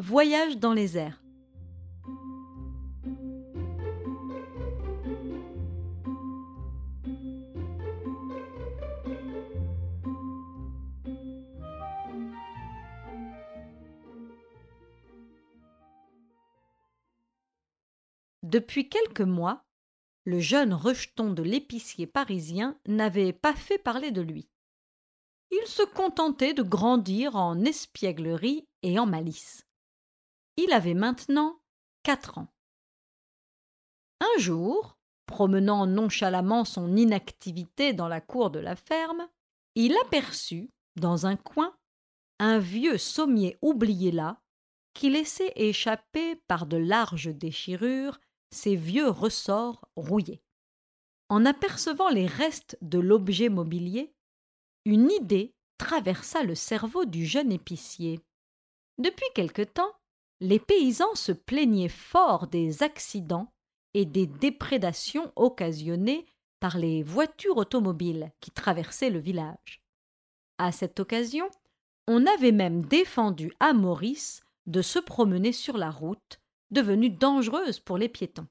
Voyage dans les airs. Depuis quelques mois, le jeune rejeton de l'épicier parisien n'avait pas fait parler de lui. Il se contentait de grandir en espièglerie et en malice. Il avait maintenant quatre ans. Un jour, promenant nonchalamment son inactivité dans la cour de la ferme, il aperçut, dans un coin, un vieux sommier oublié là, qui laissait échapper par de larges déchirures ses vieux ressorts rouillés. En apercevant les restes de l'objet mobilier, une idée traversa le cerveau du jeune épicier. Depuis quelque temps, les paysans se plaignaient fort des accidents et des déprédations occasionnées par les voitures automobiles qui traversaient le village. À cette occasion, on avait même défendu à Maurice de se promener sur la route, devenue dangereuse pour les piétons.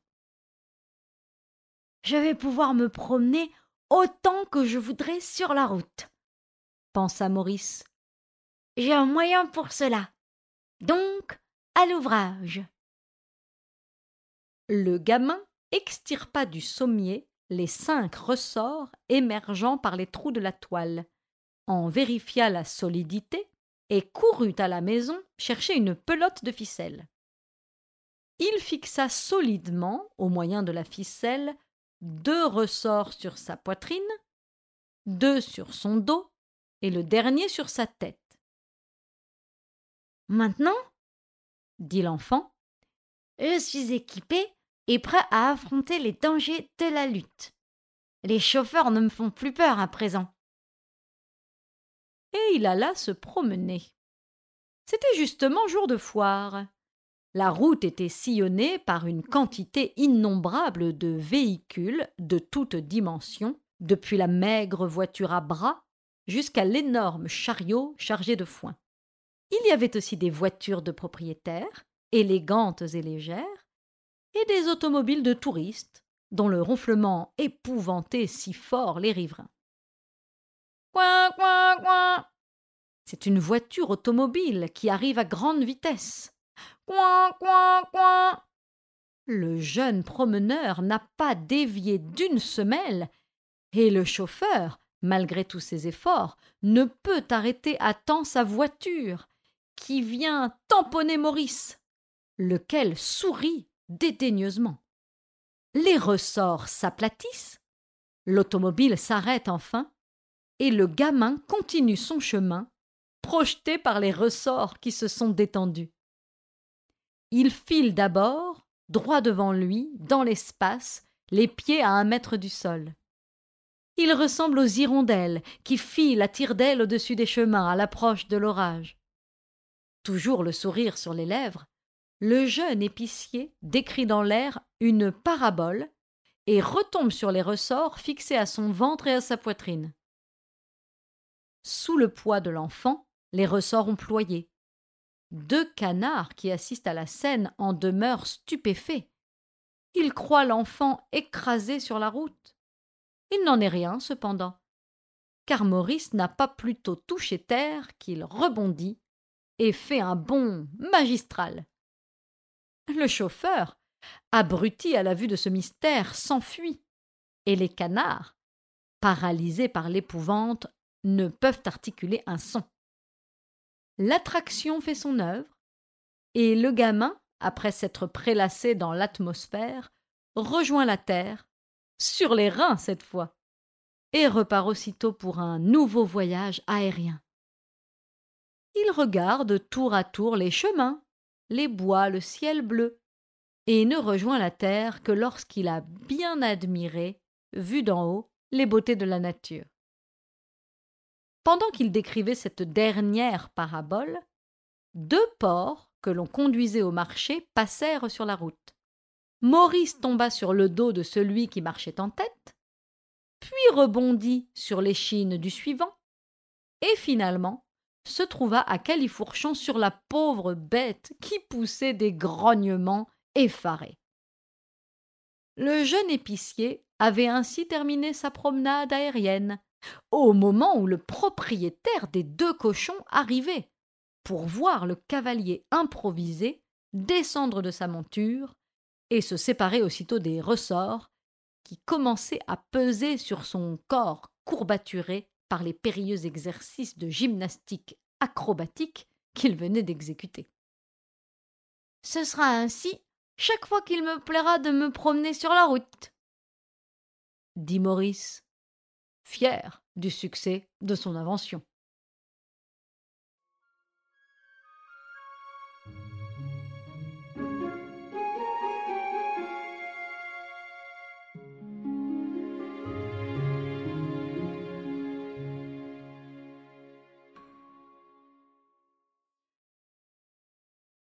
Je vais pouvoir me promener autant que je voudrais sur la route, pensa Maurice. J'ai un moyen pour cela. Donc, à l'ouvrage. Le gamin extirpa du sommier les cinq ressorts émergeant par les trous de la toile, en vérifia la solidité et courut à la maison chercher une pelote de ficelle. Il fixa solidement, au moyen de la ficelle, deux ressorts sur sa poitrine, deux sur son dos et le dernier sur sa tête. Maintenant, dit l'enfant, je suis équipé et prêt à affronter les dangers de la lutte. Les chauffeurs ne me font plus peur à présent. Et il alla se promener. C'était justement jour de foire. La route était sillonnée par une quantité innombrable de véhicules de toutes dimensions, depuis la maigre voiture à bras jusqu'à l'énorme chariot chargé de foin. Il y avait aussi des voitures de propriétaires, élégantes et légères, et des automobiles de touristes, dont le ronflement épouvantait si fort les riverains. Coin, coin, coin C'est une voiture automobile qui arrive à grande vitesse. Coin, coin, coin Le jeune promeneur n'a pas dévié d'une semelle, et le chauffeur, malgré tous ses efforts, ne peut arrêter à temps sa voiture, qui vient tamponner Maurice, lequel sourit dédaigneusement. Les ressorts s'aplatissent, l'automobile s'arrête enfin, et le gamin continue son chemin, projeté par les ressorts qui se sont détendus. Il file d'abord, droit devant lui, dans l'espace, les pieds à un mètre du sol. Il ressemble aux hirondelles qui filent à tire-d'aile au-dessus des chemins à l'approche de l'orage toujours le sourire sur les lèvres, le jeune épicier décrit dans l'air une parabole et retombe sur les ressorts fixés à son ventre et à sa poitrine. Sous le poids de l'enfant, les ressorts ont ployé. Deux canards qui assistent à la scène en demeurent stupéfaits. Ils croient l'enfant écrasé sur la route. Il n'en est rien, cependant, car Maurice n'a pas plutôt touché terre qu'il rebondit et fait un bond magistral. Le chauffeur, abruti à la vue de ce mystère, s'enfuit, et les canards, paralysés par l'épouvante, ne peuvent articuler un son. L'attraction fait son œuvre, et le gamin, après s'être prélassé dans l'atmosphère, rejoint la terre, sur les reins cette fois, et repart aussitôt pour un nouveau voyage aérien il regarde tour à tour les chemins, les bois, le ciel bleu, et ne rejoint la terre que lorsqu'il a bien admiré, vu d'en haut, les beautés de la nature. Pendant qu'il décrivait cette dernière parabole, deux porcs que l'on conduisait au marché passèrent sur la route. Maurice tomba sur le dos de celui qui marchait en tête, puis rebondit sur l'échine du suivant, et finalement se trouva à califourchon sur la pauvre bête qui poussait des grognements effarés. Le jeune épicier avait ainsi terminé sa promenade aérienne, au moment où le propriétaire des deux cochons arrivait, pour voir le cavalier improvisé descendre de sa monture et se séparer aussitôt des ressorts qui commençaient à peser sur son corps courbaturé par les périlleux exercices de gymnastique acrobatique qu'il venait d'exécuter. Ce sera ainsi chaque fois qu'il me plaira de me promener sur la route, dit Maurice, fier du succès de son invention.